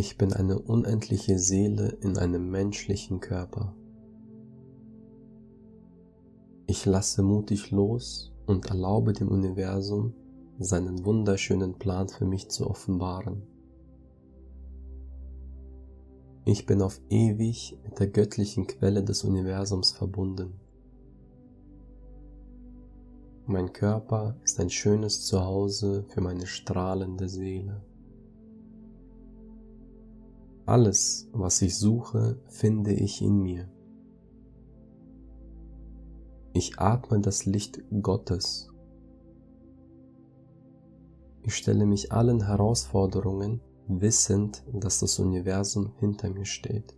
Ich bin eine unendliche Seele in einem menschlichen Körper. Ich lasse mutig los und erlaube dem Universum, seinen wunderschönen Plan für mich zu offenbaren. Ich bin auf ewig mit der göttlichen Quelle des Universums verbunden. Mein Körper ist ein schönes Zuhause für meine strahlende Seele. Alles, was ich suche, finde ich in mir. Ich atme das Licht Gottes. Ich stelle mich allen Herausforderungen, wissend, dass das Universum hinter mir steht.